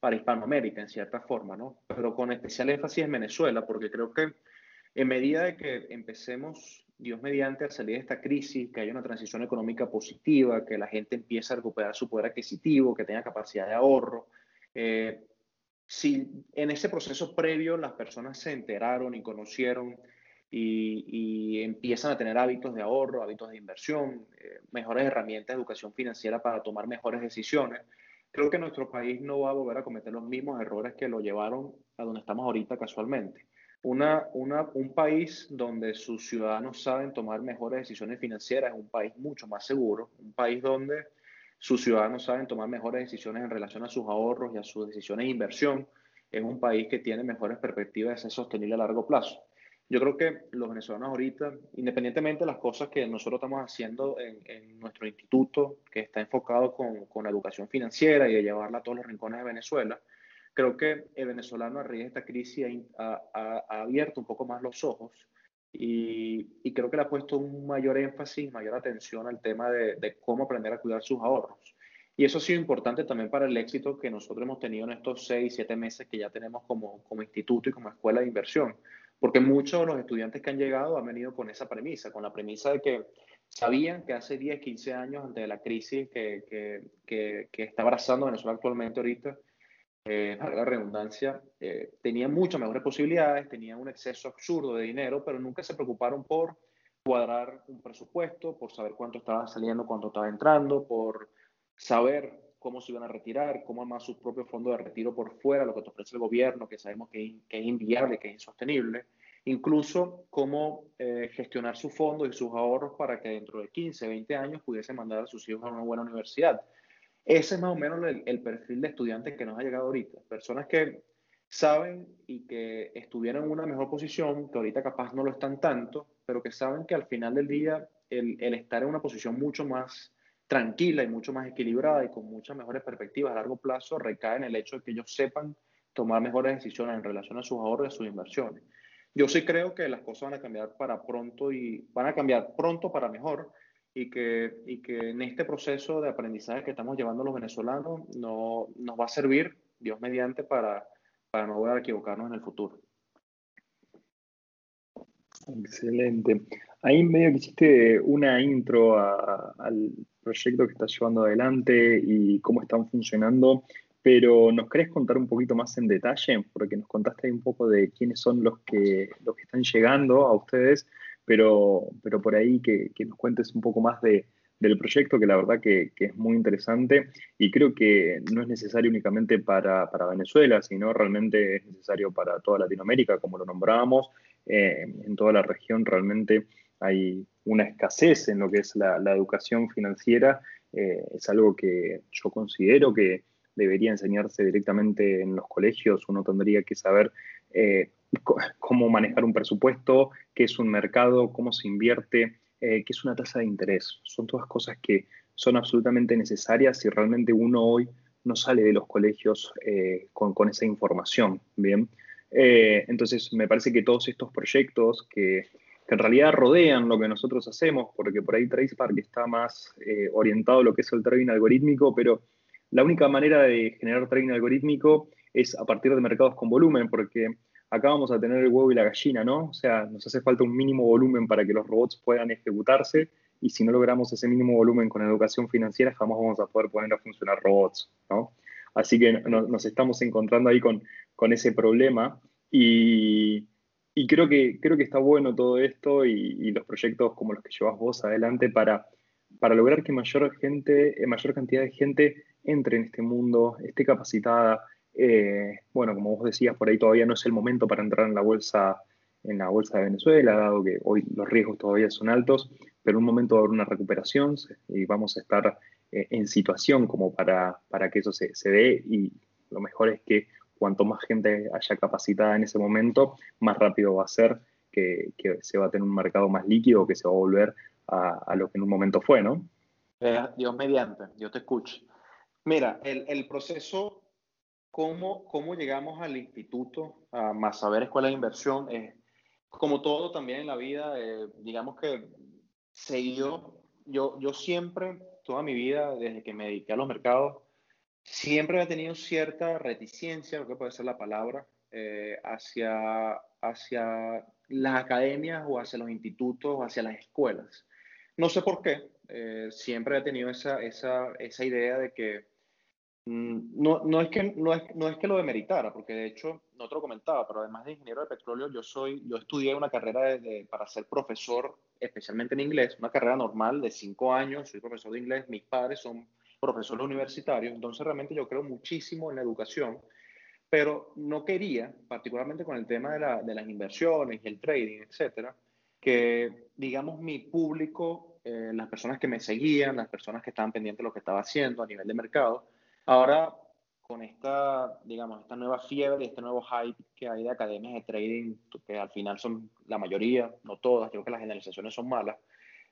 para Hispanoamérica, en cierta forma, ¿no? Pero con especial énfasis en Venezuela, porque creo que en medida de que empecemos, Dios mediante, a salir de esta crisis, que haya una transición económica positiva, que la gente empiece a recuperar su poder adquisitivo, que tenga capacidad de ahorro, eh, si en ese proceso previo las personas se enteraron y conocieron y, empiezan a tener hábitos de ahorro, hábitos de inversión, eh, mejores herramientas de educación financiera para tomar mejores decisiones, creo que nuestro país no va a volver a cometer los mismos errores que lo llevaron a donde estamos ahorita casualmente. Una, un país donde sus ciudadanos saben tomar mejores decisiones financieras es un país mucho más seguro, un país donde sus ciudadanos saben tomar mejores decisiones en relación a sus ahorros y a sus decisiones de inversión. Es un país que tiene mejores perspectivas de ser sostenible a largo plazo. Yo creo que los venezolanos ahorita, independientemente de las cosas que nosotros estamos haciendo en, nuestro instituto, que está enfocado con, con, la educación financiera y de llevarla a todos los rincones de Venezuela, creo que el venezolano a raíz de esta crisis ha, ha, ha abierto un poco más los ojos y, creo que le ha puesto un mayor énfasis, mayor atención al tema de, cómo aprender a cuidar sus ahorros. Y eso ha sido importante también para el éxito que nosotros hemos tenido en estos seis, siete meses que ya tenemos como, como instituto y como escuela de inversión. Porque muchos de los estudiantes que han llegado han venido con esa premisa, con la premisa de que sabían que hace 10, 15 años, ante la crisis que, que, que, que está abrazando Venezuela actualmente ahorita, eh, la redundancia, eh, tenían muchas mejores posibilidades, tenían un exceso absurdo de dinero, pero nunca se preocuparon por cuadrar un presupuesto, por saber cuánto estaba saliendo, cuánto estaba entrando, por saber cómo se iban a retirar, cómo armar su propio fondo de retiro por fuera, lo que te ofrece el gobierno, que sabemos que, es inviable, que es insostenible, incluso cómo eh, gestionar su fondo y sus ahorros para que dentro de 15, 20 años pudiese mandar a sus hijos a una buena universidad. Ese es más o menos el, perfil de estudiantes que nos ha llegado ahorita. Personas que saben y que estuvieron en una mejor posición, que ahorita capaz no lo están tanto, pero que saben que al final del día el, estar en una posición mucho más tranquila y mucho más equilibrada y con muchas mejores perspectivas a largo plazo recae en el hecho de que ellos sepan tomar mejores decisiones en relación a sus ahorros y a sus inversiones. Yo sí creo que las cosas van a cambiar para pronto y van a cambiar pronto para mejor y que, y que en este proceso de aprendizaje que estamos llevando los venezolanos no, nos va a servir, Dios mediante, para, para no volver a equivocarnos en el futuro. Excelente. Ahí medio que hiciste una intro al proyecto que estás llevando adelante y cómo están funcionando, pero ¿nos querés contar un poquito más en detalle? Porque nos contaste ahí un poco de quiénes son los que, los que están llegando a ustedes, pero, pero por ahí que, nos cuentes un poco más de, del proyecto, que la verdad que, es muy interesante y creo que no es necesario únicamente para, Venezuela, sino realmente es necesario para toda Latinoamérica, como lo nombrábamos. Eh, en toda la región realmente hay una escasez en lo que es la, educación financiera. Eh, es algo que yo considero que debería enseñarse directamente en los colegios. Uno tendría que saber eh, cómo manejar un presupuesto, qué es un mercado, cómo se invierte, eh, qué es una tasa de interés. Son todas cosas que son absolutamente necesarias si realmente uno hoy no sale de los colegios eh, con, esa información. Bien. Eh, entonces, me parece que todos estos proyectos que, en realidad rodean lo que nosotros hacemos, porque por ahí TracePark está más orientado a lo que es el trading algorítmico, pero la única manera de generar trading algorítmico es a partir de mercados con volumen, porque acá vamos a tener el huevo y la gallina, ¿no? O sea, nos hace falta un mínimo volumen para que los robots puedan ejecutarse y si no logramos ese mínimo volumen con educación financiera, jamás vamos a poder poner a funcionar robots, ¿no? Así que nos estamos encontrando ahí con, con ese problema y, y creo que, creo que está bueno todo esto y, los proyectos como los que llevas vos adelante para, para lograr que mayor, gente, eh, mayor cantidad de gente entre en este mundo, esté capacitada. Eh, bueno, como vos decías, por ahí todavía no es el momento para entrar en la bolsa en la bolsa de Venezuela, dado que hoy los riesgos todavía son altos, pero en un momento va a haber una recuperación y vamos a estar eh, en situación como para, para que eso se, se dé y lo mejor es que cuanto más gente haya capacitada en ese momento, más rápido va a ser que, se va a tener un mercado más líquido, que se va a volver a, lo que en un momento fue, ¿no? Eh, Dios mediante, Dios te escuche. Mira, el, proceso, cómo, cómo llegamos al instituto a más saber escuela de inversión, es como todo también en la vida, eh, digamos que se dio, yo, yo siempre, toda mi vida, desde que me dediqué a los mercados, siempre he tenido cierta reticencia, lo que puede ser la palabra, eh, hacia, hacia las academias o hacia los institutos o hacia las escuelas. No sé por qué, eh, siempre he tenido esa, esa, esa idea de que no, no, es que no es, no es que lo demeritara, porque de hecho, no te lo comentaba, pero además de ingeniero de petróleo, yo, soy, yo estudié una carrera para ser profesor, especialmente en inglés, una carrera normal de cinco años, soy profesor de inglés, mis padres son profesor universitario, entonces realmente yo creo muchísimo en la educación, pero no quería, particularmente con el tema de, la, de las inversiones el trading, etcétera, que, digamos, mi público, eh, las personas que me seguían, las personas que estaban pendientes de lo que estaba haciendo a nivel de mercado, ahora con esta, digamos, esta nueva fiebre este nuevo hype que hay de academias de trading, que al final son la mayoría, no todas, creo que las generalizaciones son malas,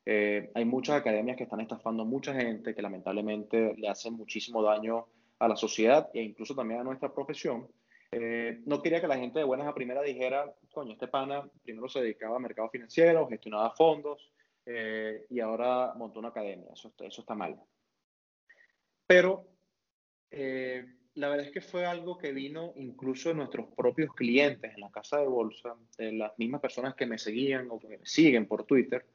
eh, hay muchas academias que están estafando a mucha gente que lamentablemente le hacen muchísimo daño a la sociedad e incluso también a nuestra profesión. Eh, no quería que la gente de buenas a primera dijera, coño, este pana primero se dedicaba a mercado financiero, gestionaba fondos eh, y ahora montó una academia. Eso, eso está mal. Pero la verdad es que fue algo que vino incluso de nuestros propios clientes en la casa de bolsa, de las mismas personas que me seguían o que me siguen por Twitter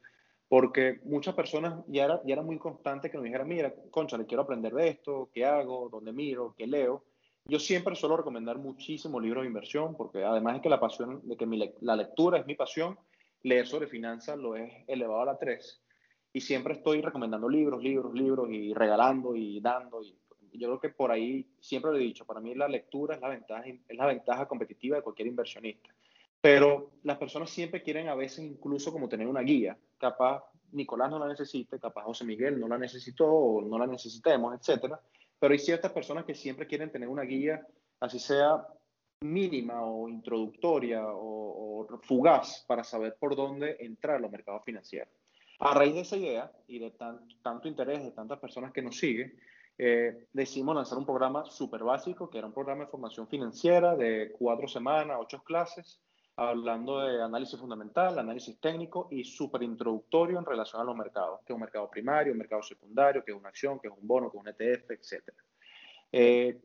porque muchas personas ya era, ya era muy constante que nos dijeran, mira, concha, le quiero aprender de esto, qué hago, dónde miro, qué leo. Yo siempre suelo recomendar muchísimos libros de inversión, porque además de que la pasión, de que la lectura es mi pasión, leer sobre finanzas lo es elevado a la 3. Y siempre estoy recomendando libros, libros, libros, y regalando y dando. Yo creo que por ahí siempre lo he dicho, para mí la lectura es la ventaja, es la ventaja competitiva de cualquier inversionista. Pero las personas siempre quieren a veces incluso como tener una guía. Capaz Nicolás no la necesite, capaz José Miguel no la necesitó o no la necesitemos, etc. Pero hay ciertas personas que siempre quieren tener una guía, así sea mínima o introductoria o, fugaz para saber por dónde entrar a los mercados financieros. A raíz de esa idea y de tanto interés de tantas personas que nos siguen, eh, decidimos lanzar un programa súper básico, que era un programa de formación financiera de cuatro semanas, ocho clases, hablando de análisis fundamental, análisis técnico y súper introductorio en relación a los mercados, que es un mercado primario, un mercado secundario, que es una acción, que es un bono, que es un ETF, etc. Eh,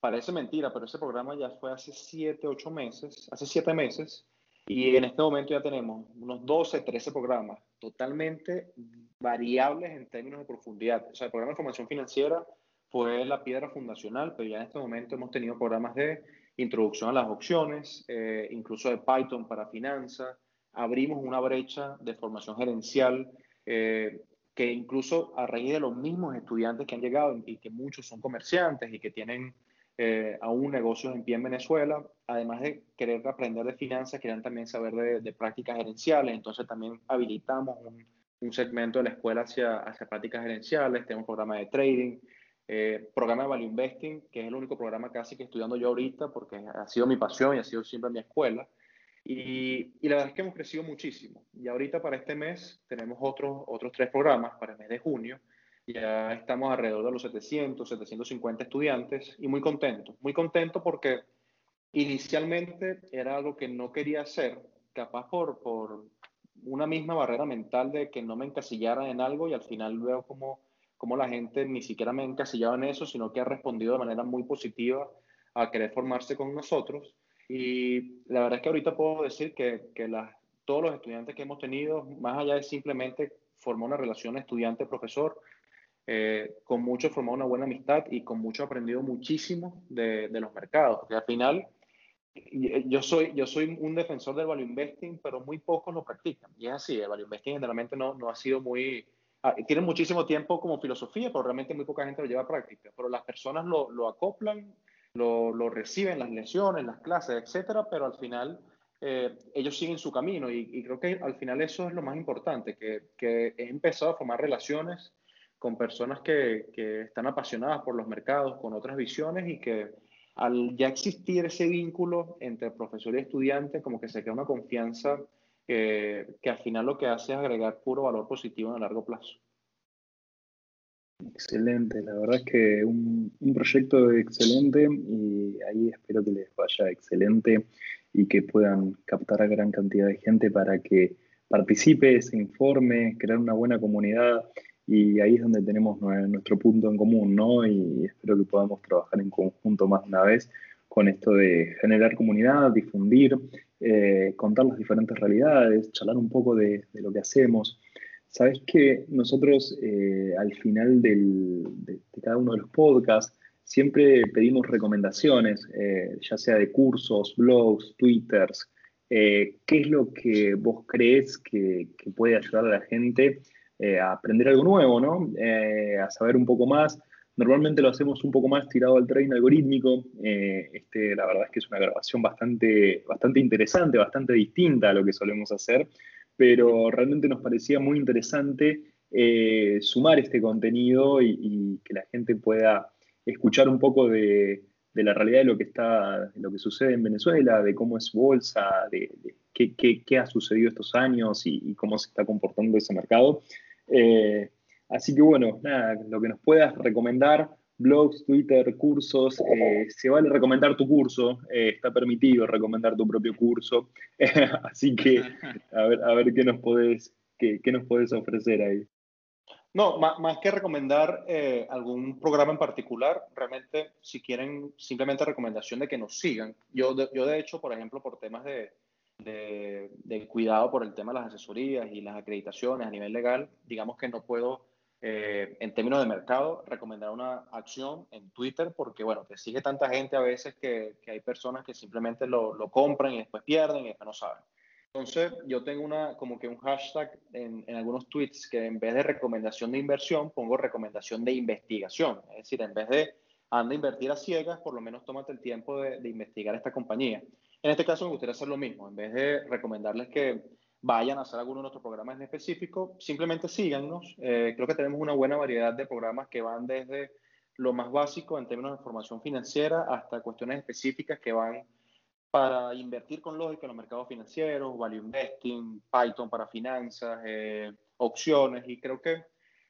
parece mentira, pero ese programa ya fue hace 7, 8 meses, hace 7 meses, y en este momento ya tenemos unos 12, 13 programas totalmente variables en términos de profundidad. O sea, el programa de formación financiera fue la piedra fundacional, pero ya en este momento hemos tenido programas de introducción a las opciones, eh, incluso de Python para finanzas. Abrimos una brecha de formación gerencial eh, que incluso a raíz de los mismos estudiantes que han llegado y que muchos son comerciantes y que tienen eh, aún negocios en pie en Venezuela, además de querer aprender de finanzas, quieren también saber de, prácticas gerenciales. Entonces también habilitamos un, un, segmento de la escuela hacia, hacia prácticas gerenciales, tenemos un programa de trading, eh, programa de Value Investing, que es el único programa casi que estudiando yo ahorita porque ha sido mi pasión y ha sido siempre mi escuela. Y, y, la verdad es que hemos crecido muchísimo. Y ahorita para este mes tenemos otros, otros tres programas para el mes de junio. Ya estamos alrededor de los 700, 750 estudiantes y muy contentos. Muy contentos porque inicialmente era algo que no quería hacer, capaz por una misma barrera mental de que no me encasillaran en algo y al final veo como cómo la gente ni siquiera me ha encasillado en eso, sino que ha respondido de manera muy positiva a querer formarse con nosotros. Y la verdad es que ahorita puedo decir que, que todos los estudiantes que hemos tenido, más allá de simplemente formar una relación estudiante-profesor, eh, con muchos formado una buena amistad y con mucho aprendido muchísimo de, de los mercados. Porque al final, yo soy, yo soy un defensor del value investing, pero muy pocos lo practican. Y es así, el value investing generalmente no, no ha sido muy... Ah, tiene muchísimo tiempo como filosofía, pero realmente muy poca gente lo lleva a práctica. Pero las personas lo, lo acoplan, lo, lo, reciben, las lecciones, las clases, etcétera, pero al final eh, ellos siguen su camino. Y, y, creo que al final eso es lo más importante, que, que he empezado a formar relaciones con personas que, que están apasionadas por los mercados, con otras visiones y que al ya existir ese vínculo entre profesor y estudiante, como que se crea una confianza que, que al final lo que hace es agregar puro valor positivo en el largo plazo. Excelente, la verdad es que un, un, proyecto excelente y ahí espero que les vaya excelente y que puedan captar a gran cantidad de gente para que participe, se informe, crear una buena comunidad y ahí es donde tenemos nuestro punto en común, ¿no? Y espero que podamos trabajar en conjunto más una vez con esto de generar comunidad, difundir, eh, contar las diferentes realidades, charlar un poco de, lo que hacemos. Sabes que nosotros eh, al final de, cada uno de los podcasts siempre pedimos recomendaciones, eh, ya sea de cursos, blogs, twitters. ¿Qué es lo que vos crees que puede ayudar a la gente? Eh, aprender algo nuevo, ¿no? Eh, a saber un poco más. Normalmente lo hacemos un poco más tirado al trading algorítmico. Eh, este, la verdad es que es una grabación bastante, bastante interesante, bastante distinta a lo que solemos hacer, pero realmente nos parecía muy interesante sumar este contenido y, que la gente pueda escuchar un poco de, la realidad de lo que está, de lo que sucede en Venezuela, de cómo es bolsa, de, qué, ha sucedido estos años y, cómo se está comportando ese mercado. Eh, así que bueno, nada, lo que nos puedas recomendar, blogs, Twitter, cursos, eh, se vale recomendar tu curso, eh, está permitido recomendar tu propio curso, así que a ver, a ver qué nos podés, qué, qué nos podés ofrecer ahí. No, más, más que recomendar algún programa en particular, realmente si quieren simplemente recomendación de que nos sigan. Yo yo de hecho, por ejemplo, por temas de, de, cuidado por el tema de las asesorías y las acreditaciones a nivel legal, digamos que no puedo, eh, en términos de mercado, recomendar una acción en Twitter porque, bueno, te sigue tanta gente a veces que, que hay personas que simplemente lo, lo, compran y después pierden y después no saben. Entonces, yo tengo una, como que un hashtag en, en, algunos tweets que en vez de recomendación de inversión, pongo recomendación de investigación. Es decir, en vez de anda a invertir a ciegas, por lo menos tómate el tiempo de, de investigar esta compañía. En este caso me gustaría hacer lo mismo, en vez de recomendarles que vayan a hacer alguno de nuestros programas en específico, simplemente síganos. Eh, creo que tenemos una buena variedad de programas que van desde lo más básico en términos de formación financiera hasta cuestiones específicas que van para invertir con lógica en los mercados financieros, value investing, Python para finanzas, eh, opciones y creo que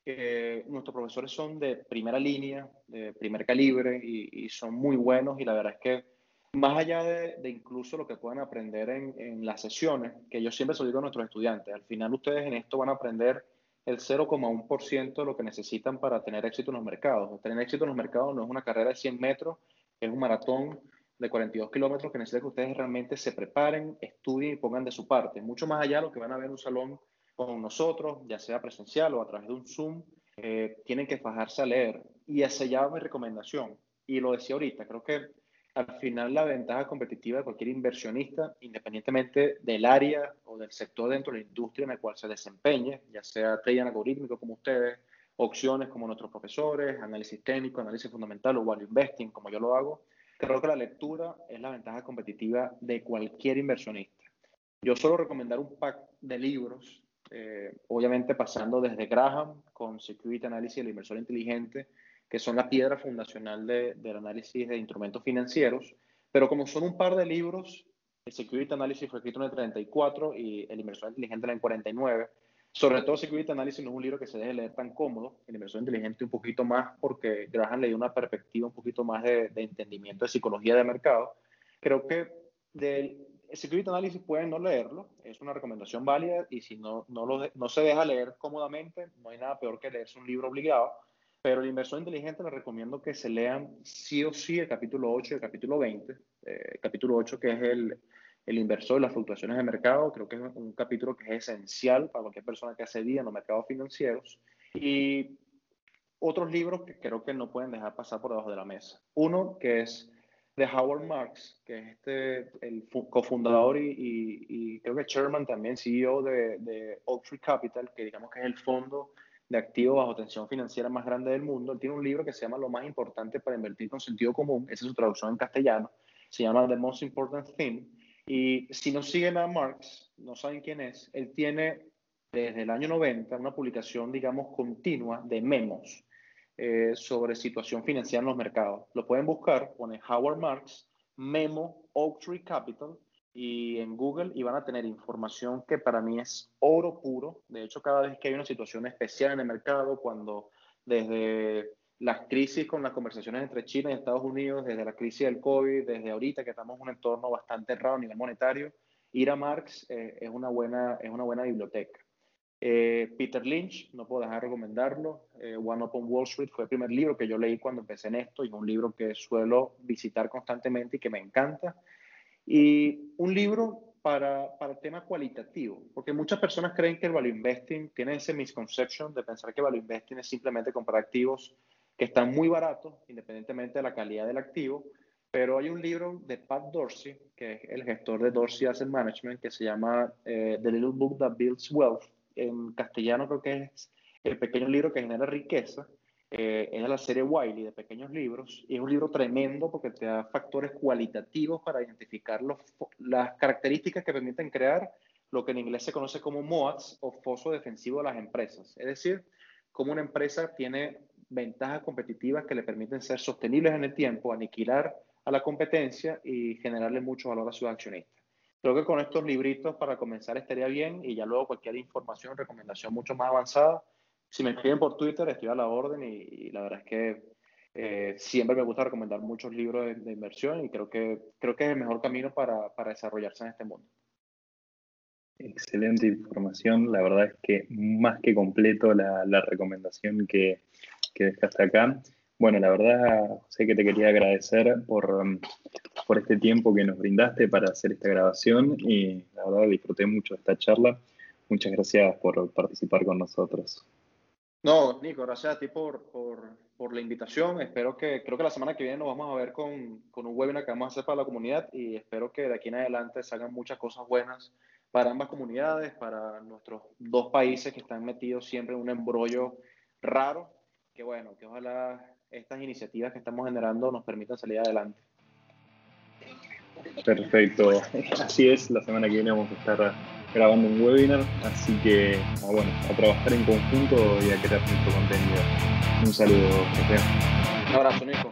eh, nuestros profesores son de primera línea, de primer calibre y, y son muy buenos y la verdad es que más allá de, de, incluso lo que puedan aprender en, en, las sesiones, que yo siempre se a nuestros estudiantes, al final ustedes en esto van a aprender el 0,1% de lo que necesitan para tener éxito en los mercados. Tener éxito en los mercados no es una carrera de 100 metros, es un maratón de 42 kilómetros que necesita que ustedes realmente se preparen, estudien y pongan de su parte. Mucho más allá de lo que van a ver en un salón con nosotros, ya sea presencial o a través de un Zoom, eh, tienen que fajarse a leer. Y esa ya mi recomendación. Y lo decía ahorita, creo que al final la ventaja competitiva de cualquier inversionista, independientemente del área o del sector dentro de la industria en el cual se desempeñe, ya sea trading algorítmico como ustedes, opciones como nuestros profesores, análisis técnico, análisis fundamental o value investing como yo lo hago, creo que la lectura es la ventaja competitiva de cualquier inversionista. Yo suelo recomendar un pack de libros, eh, obviamente pasando desde Graham con Security Analysis del inversor inteligente, que son la piedra fundacional de, del análisis de instrumentos financieros, pero como son un par de libros, el Security Analysis fue escrito en el 34 y el inversor inteligente en el 49. Sobre todo Security Analysis no es un libro que se deje leer tan cómodo, el inversor inteligente un poquito más porque Graham le dio una perspectiva un poquito más de, de entendimiento de psicología de mercado. Creo que del Security Analysis pueden no leerlo, es una recomendación válida y si no, no, lo, no se deja leer cómodamente, no hay nada peor que leerse un libro obligado pero el inversor inteligente les recomiendo que se lean sí o sí el capítulo 8 y el capítulo 20. Eh, capítulo 8 que es el, el inversor, las fluctuaciones de mercado, creo que es un capítulo que es esencial para cualquier persona que hace día en los mercados financieros. Y otros libros que creo que no pueden dejar pasar por debajo de la mesa. Uno que es de Howard Marks, que es este, el cofundador y, y, creo que chairman también, CEO de, de Oak Tree Capital, que digamos que es el fondo de activos bajo tensión financiera más grande del mundo. Él tiene un libro que se llama Lo más importante para invertir con sentido común, esa es su traducción en castellano, se llama The Most Important Thing. Y si no siguen a Marx, no saben quién es, él tiene desde el año 90 una publicación, digamos, continua de memos eh, sobre situación financiera en los mercados. Lo pueden buscar, pone Howard Marks, memo Oak Tree Capital y en Google y van a tener información que para mí es oro puro. De hecho, cada vez que hay una situación especial en el mercado, cuando desde las crisis con las conversaciones entre China y Estados Unidos, desde la crisis del COVID, desde ahorita que estamos en un entorno bastante raro a nivel monetario, ir a Marx eh, es, una buena, es una buena biblioteca. Eh, Peter Lynch, no puedo dejar de recomendarlo. Eh, One Up on Wall Street fue el primer libro que yo leí cuando empecé en esto y es un libro que suelo visitar constantemente y que me encanta. Y un libro para, para el tema cualitativo, porque muchas personas creen que el value investing tiene ese misconception de pensar que value investing es simplemente comprar activos que están muy baratos, independientemente de la calidad del activo. Pero hay un libro de Pat Dorsey, que es el gestor de Dorsey Asset Management, que se llama eh, The Little Book That Builds Wealth en castellano creo que es El pequeño libro que genera riqueza. Eh, es de la serie Wiley de pequeños libros y es un libro tremendo porque te da factores cualitativos para identificar los, las características que permiten crear lo que en inglés se conoce como MOATs o foso defensivo de las empresas. Es decir, cómo una empresa tiene ventajas competitivas que le permiten ser sostenibles en el tiempo, aniquilar a la competencia y generarle mucho valor a sus accionistas. Creo que con estos libritos para comenzar estaría bien y ya luego cualquier información, recomendación mucho más avanzada, si me escriben por Twitter estoy a la orden y, la verdad es que eh, siempre me gusta recomendar muchos libros de, inversión y creo que, creo que es el mejor camino para, para desarrollarse en este mundo. Excelente información, la verdad es que más que completo la, la recomendación que, que dejaste acá. Bueno, la verdad, sé que te quería agradecer por, um, por este tiempo que nos brindaste para hacer esta grabación y la verdad disfruté mucho de esta charla. Muchas gracias por participar con nosotros. No, Nico, gracias a ti por, por, por, la invitación. Espero que, creo que la semana que viene nos vamos a ver con, con, un webinar que vamos a hacer para la comunidad y espero que de aquí en adelante salgan muchas cosas buenas para ambas comunidades, para nuestros dos países que están metidos siempre en un embrollo raro, que bueno, que ojalá estas iniciativas que estamos generando nos permitan salir adelante. Perfecto, así es, la semana que viene vamos a estar grabando un webinar, así que ah, bueno, a trabajar en conjunto y a crear nuestro contenido. Un saludo, José. Un abrazo, Nico.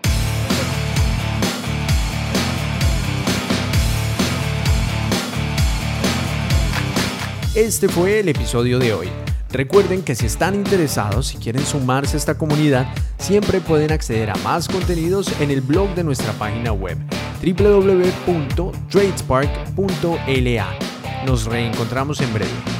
Este fue el episodio de hoy. Recuerden que si están interesados y quieren sumarse a esta comunidad, siempre pueden acceder a más contenidos en el blog de nuestra página web www.tradespark.la. Nos reencontramos en breve.